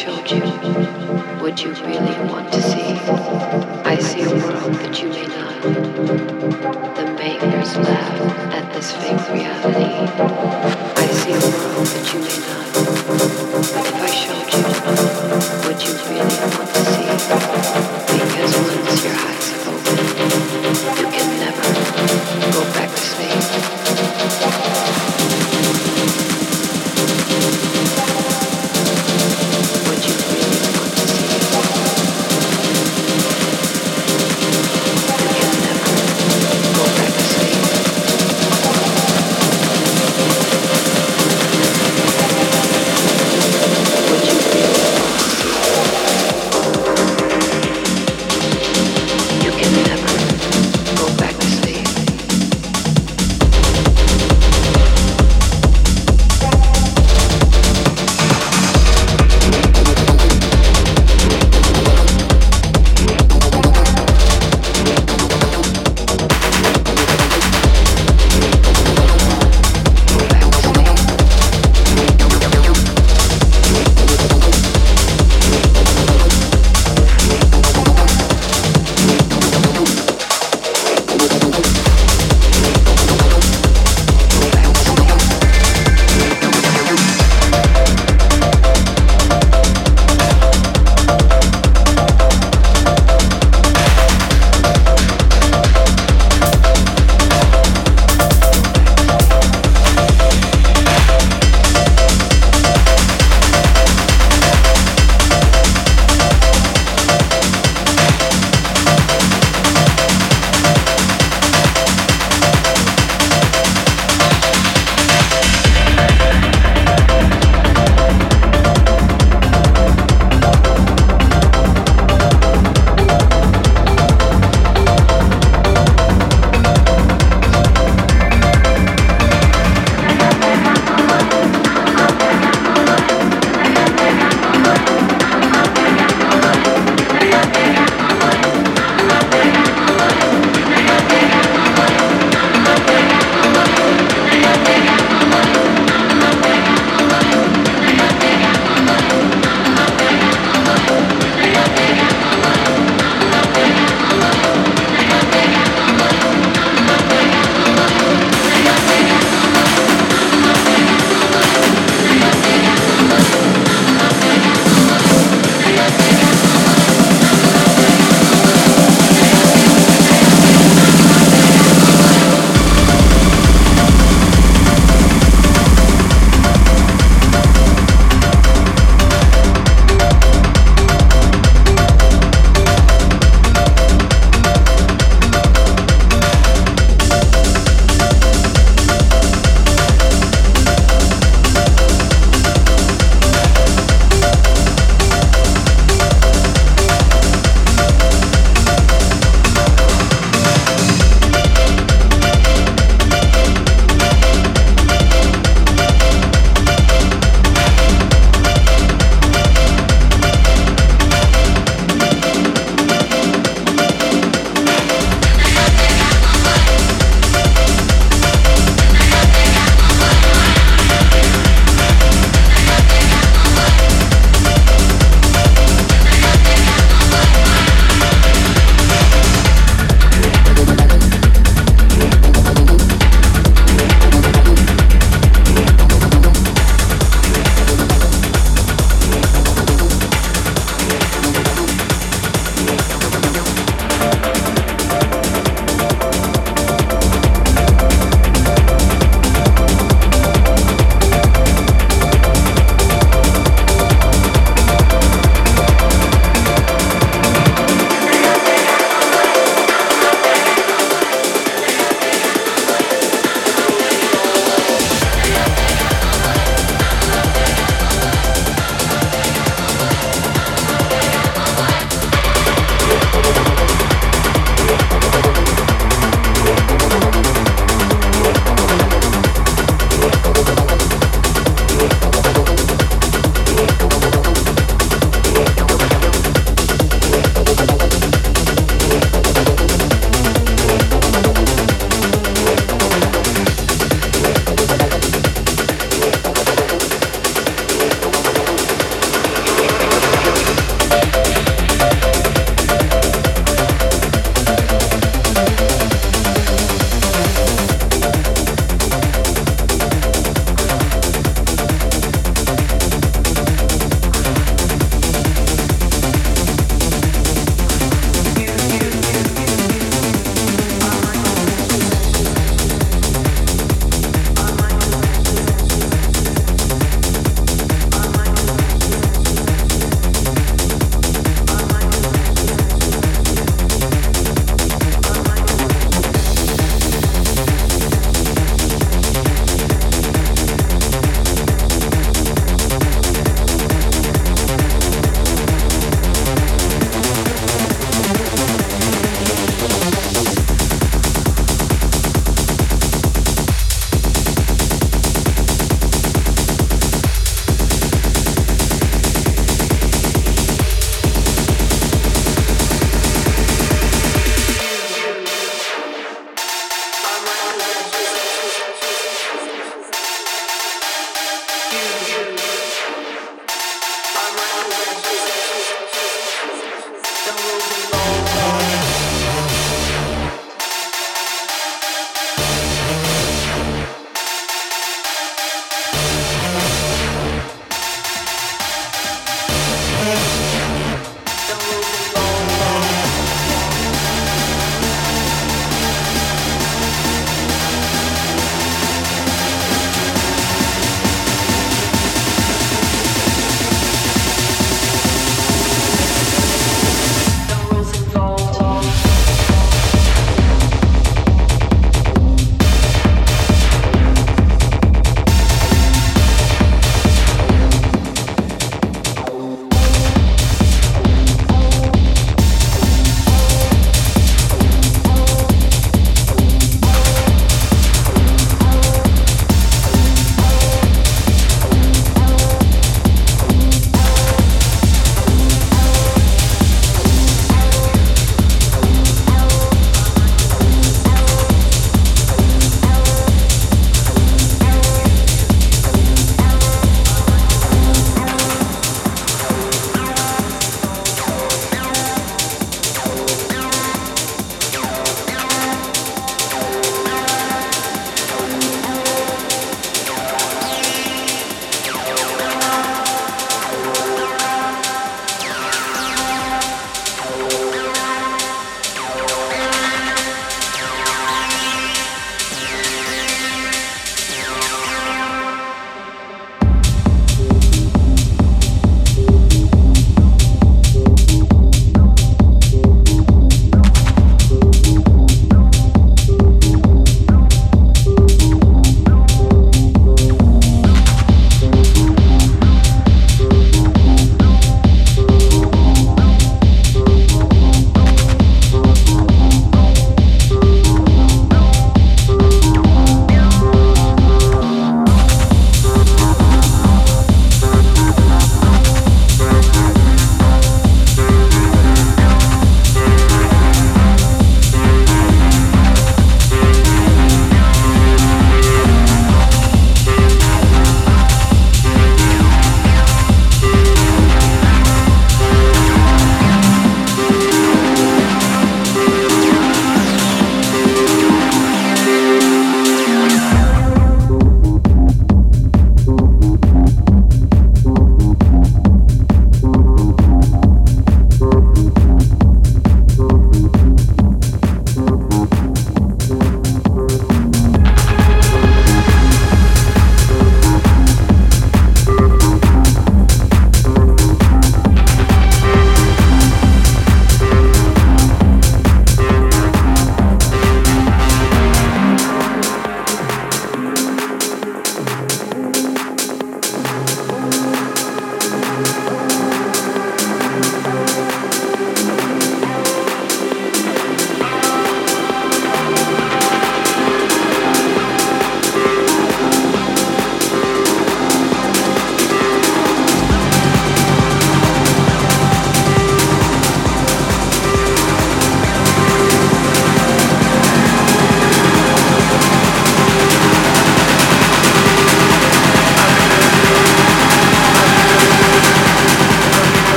showed you what you really want to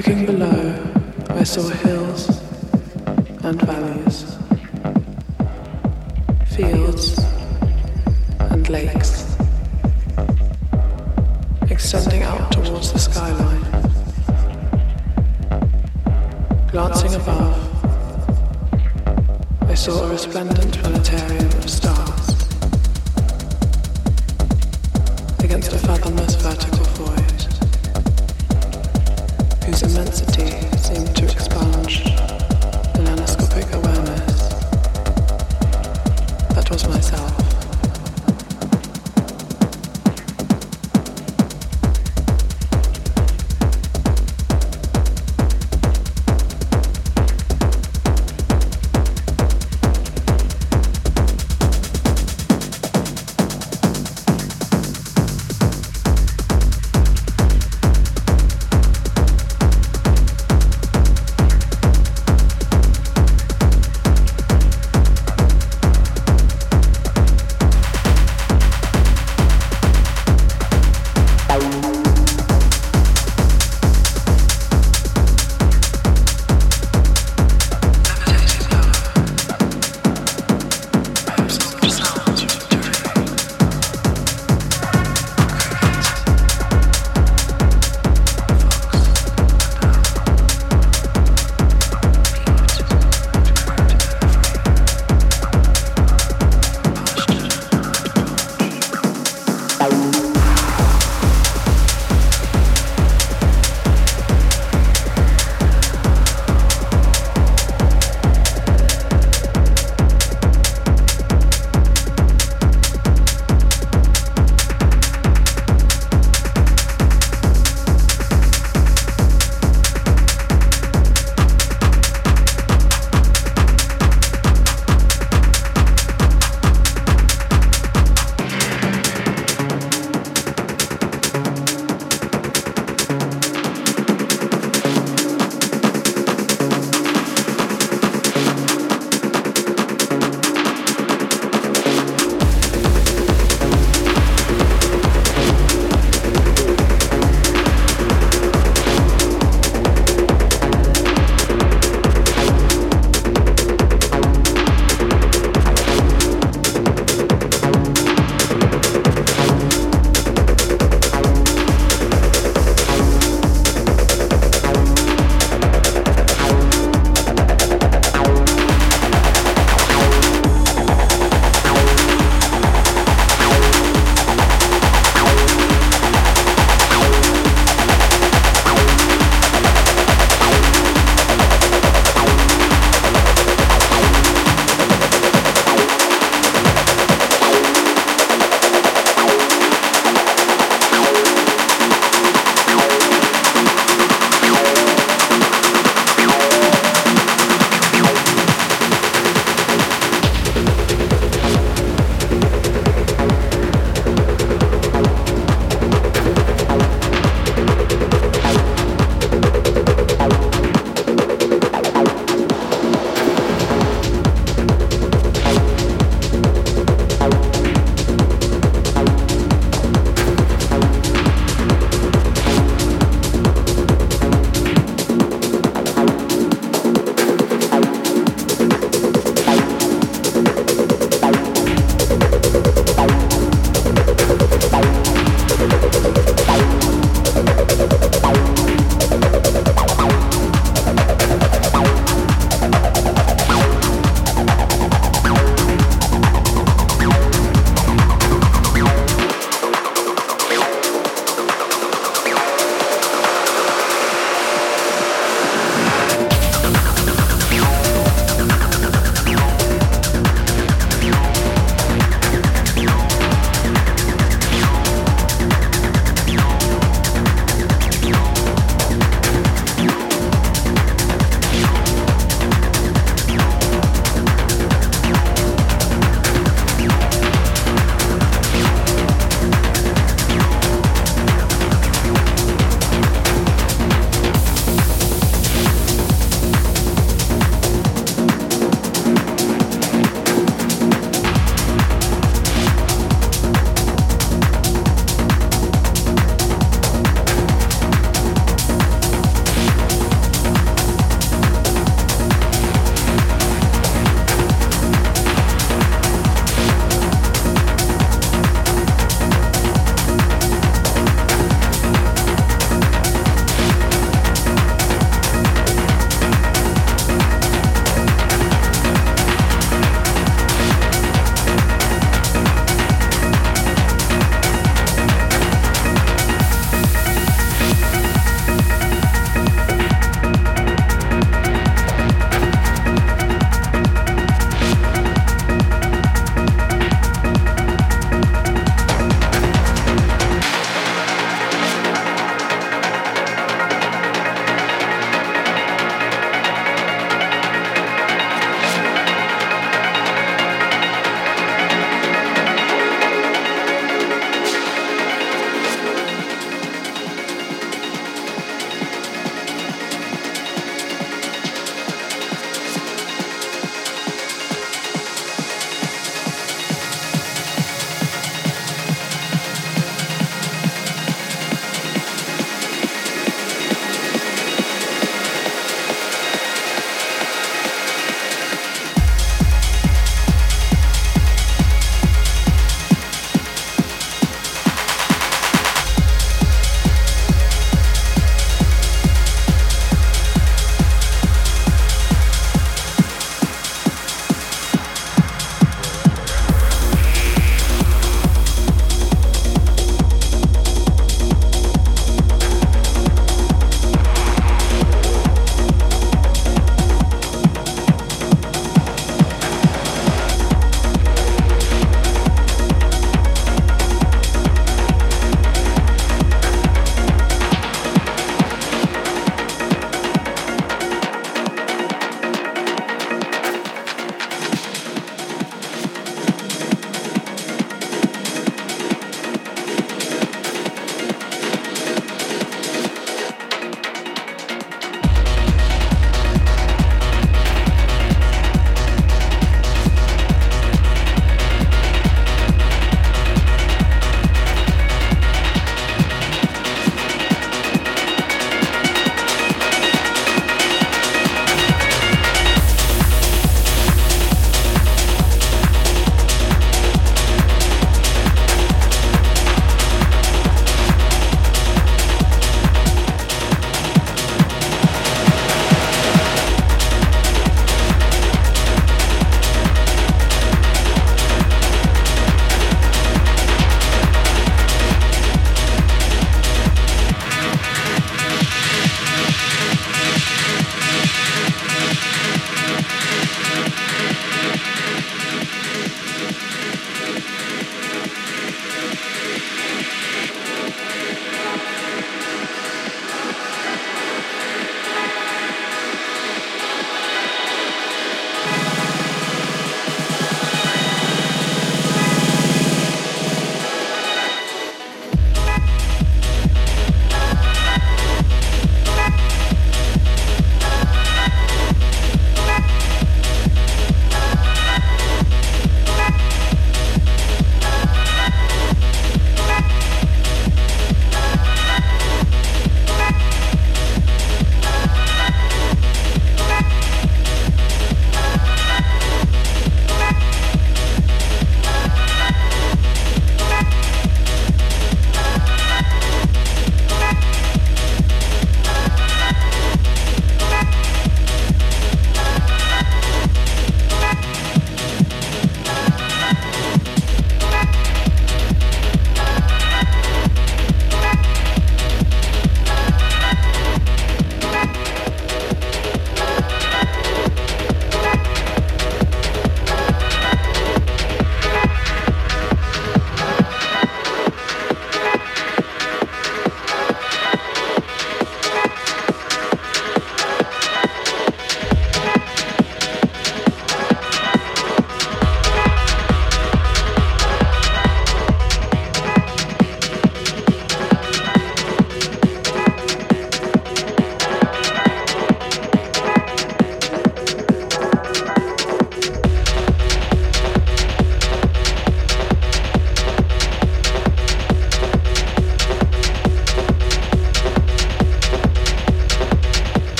Looking below, I saw hills and valleys, fields and lakes, extending out towards the skyline. Glancing above, I saw a resplendent planetarium of stars. against a fathomless vertical void, immensity seemed to expunge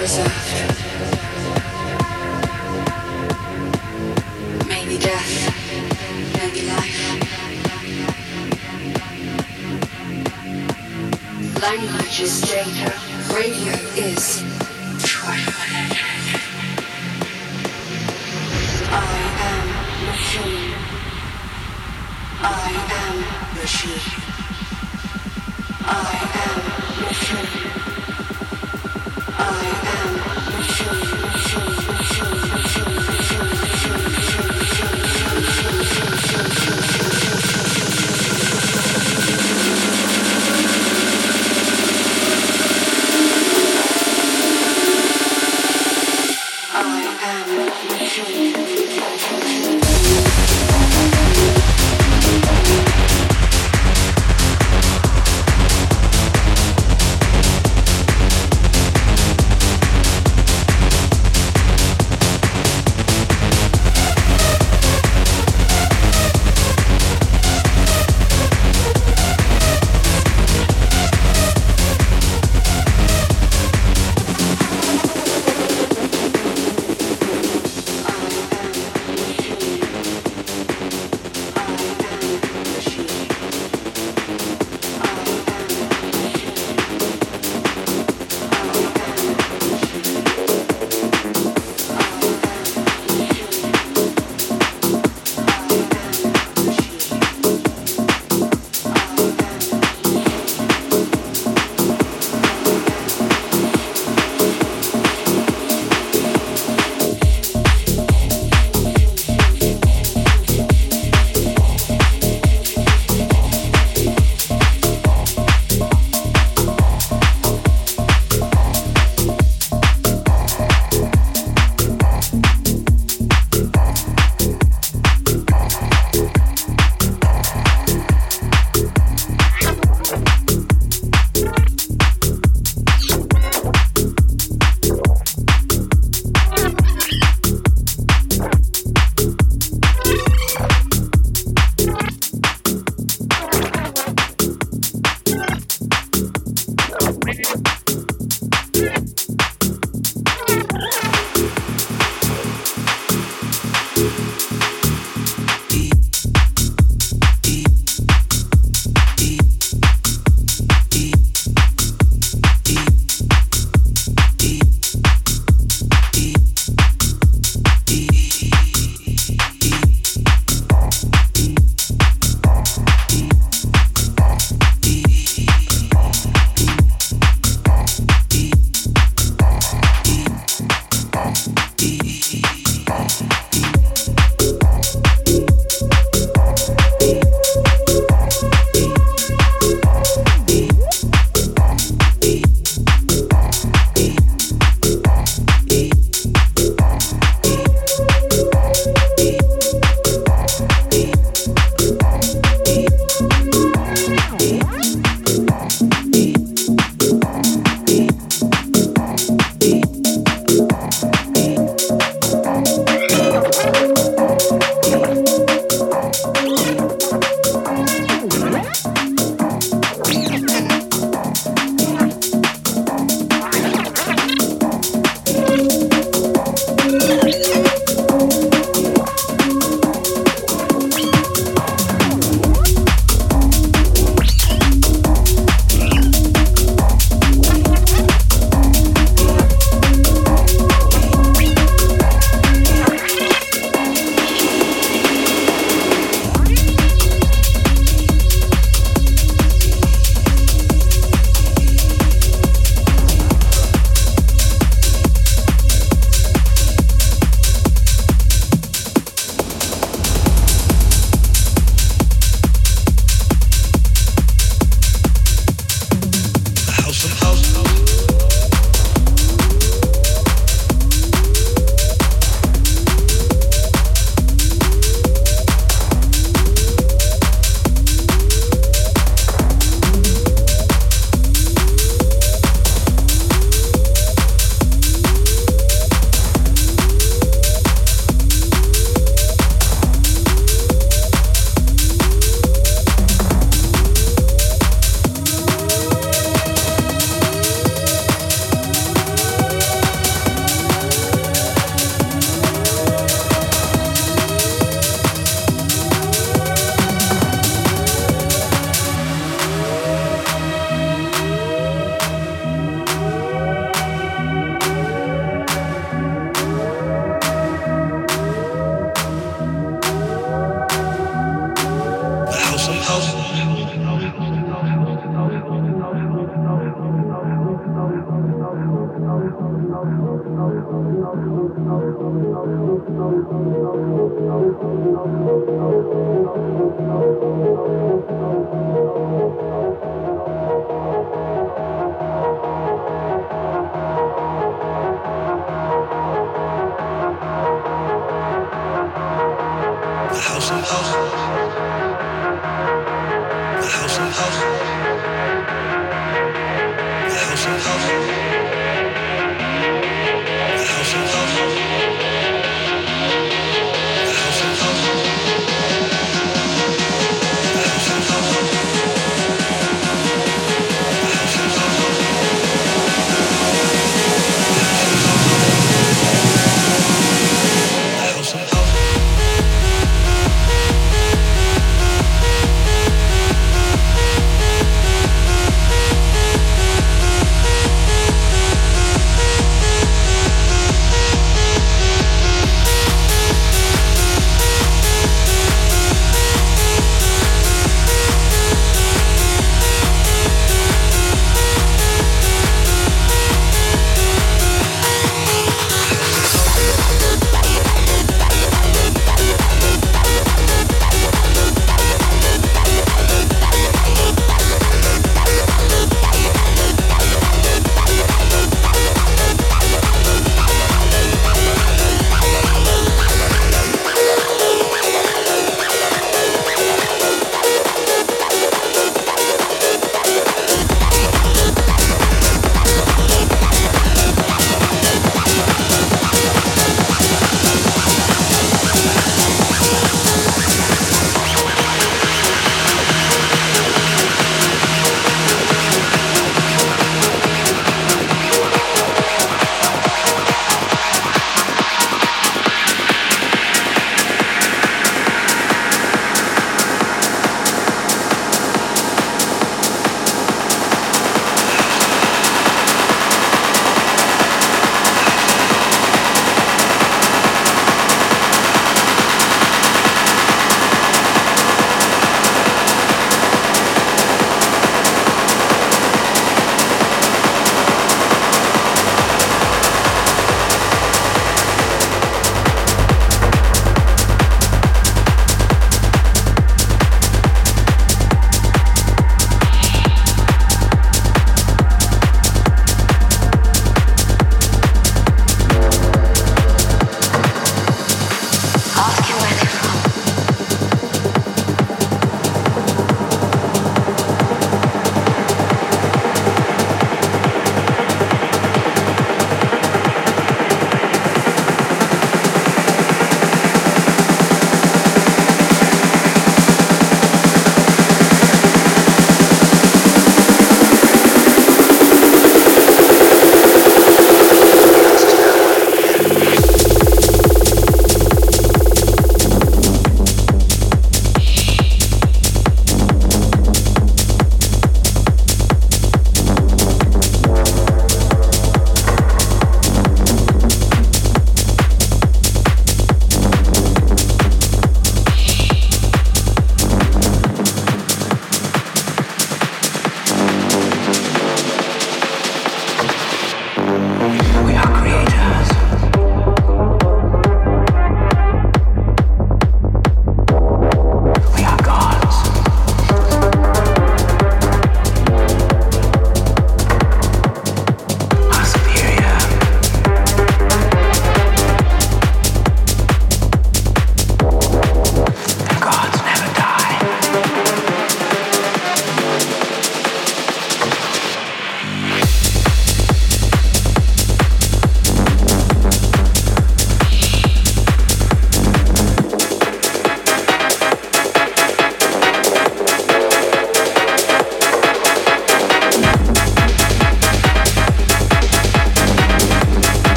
preserved.